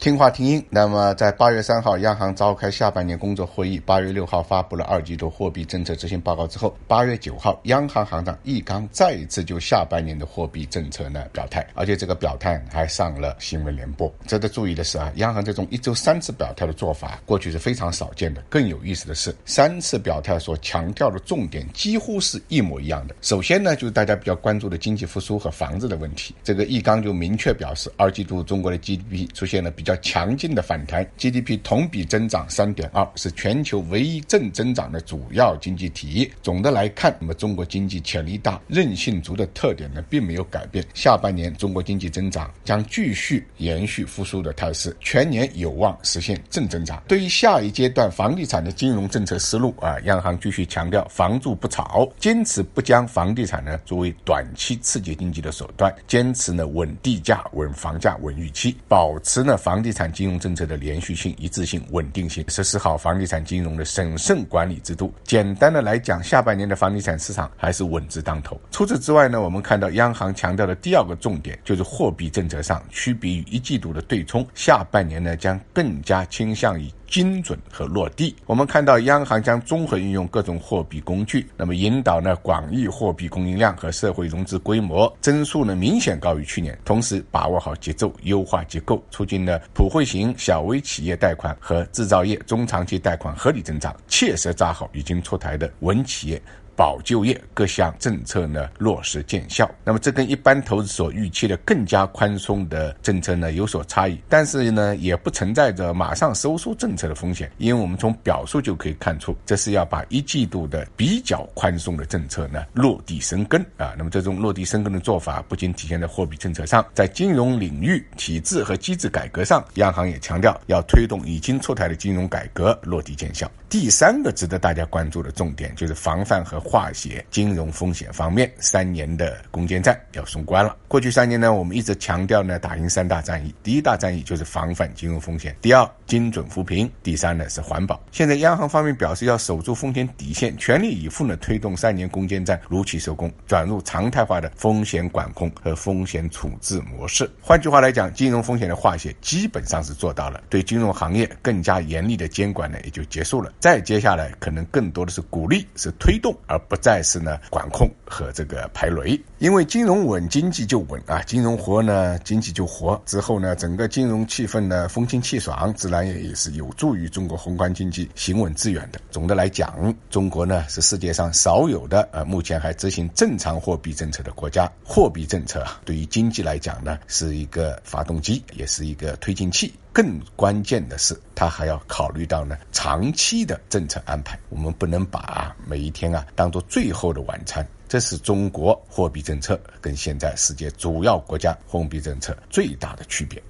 听话听音。那么，在八月三号，央行召开下半年工作会议，八月六号发布了二季度货币政策执行报告之后，八月九号，央行行长易纲再一次就下半年的货币政策呢表态，而且这个表态还上了新闻联播。值得注意的是啊，央行这种一周三次表态的做法，过去是非常少见的。更有意思的是，三次表态所强调的重点几乎是一模一样的。首先呢，就是大家比较关注的经济复苏和房子的问题，这个易纲就明确表示，二季度中国的 GDP 出现了比较。强劲的反弹，GDP 同比增长三点二，是全球唯一正增长的主要经济体。总的来看，那么中国经济潜力大、韧性足的特点呢，并没有改变。下半年中国经济增长将继续延续复苏的态势，全年有望实现正增长。对于下一阶段房地产的金融政策思路啊，央行继续强调房住不炒，坚持不将房地产呢作为短期刺激经济的手段，坚持呢稳地价、稳房价、稳预期，保持呢房。房地产金融政策的连续性、一致性、稳定性，实施好房地产金融的审慎管理制度。简单的来讲，下半年的房地产市场还是稳字当头。除此之外呢，我们看到央行强调的第二个重点就是货币政策上区别于一季度的对冲，下半年呢将更加倾向于。精准和落地，我们看到央行将综合运用各种货币工具，那么引导呢广义货币供应量和社会融资规模增速呢明显高于去年，同时把握好节奏，优化结构，促进呢普惠型小微企业贷款和制造业中长期贷款合理增长，切实抓好已经出台的稳企业。保就业各项政策呢落实见效，那么这跟一般投资所预期的更加宽松的政策呢有所差异，但是呢也不存在着马上收缩政策的风险，因为我们从表述就可以看出，这是要把一季度的比较宽松的政策呢落地生根啊。那么这种落地生根的做法，不仅体现在货币政策上，在金融领域体制和机制改革上，央行也强调要推动已经出台的金融改革落地见效。第三个值得大家关注的重点就是防范和化解金融风险方面，三年的攻坚战要送关了。过去三年呢，我们一直强调呢，打赢三大战役。第一大战役就是防范金融风险，第二精准扶贫，第三呢是环保。现在央行方面表示要守住风险底线，全力以赴呢推动三年攻坚战如期收工，转入常态化的风险管控和风险处置模式。换句话来讲，金融风险的化解基本上是做到了，对金融行业更加严厉的监管呢也就结束了。再接下来可能更多的是鼓励，是推动，而不再是呢管控。和这个排雷。因为金融稳，经济就稳啊；金融活呢，经济就活。之后呢，整个金融气氛呢风清气爽，自然也也是有助于中国宏观经济行稳致远的。总的来讲，中国呢是世界上少有的呃目前还执行正常货币政策的国家。货币政策啊，对于经济来讲呢，是一个发动机，也是一个推进器。更关键的是，他还要考虑到呢长期的政策安排。我们不能把每一天啊当做最后的晚餐。这是中国货币政策跟现在世界主要国家货币政策最大的区别。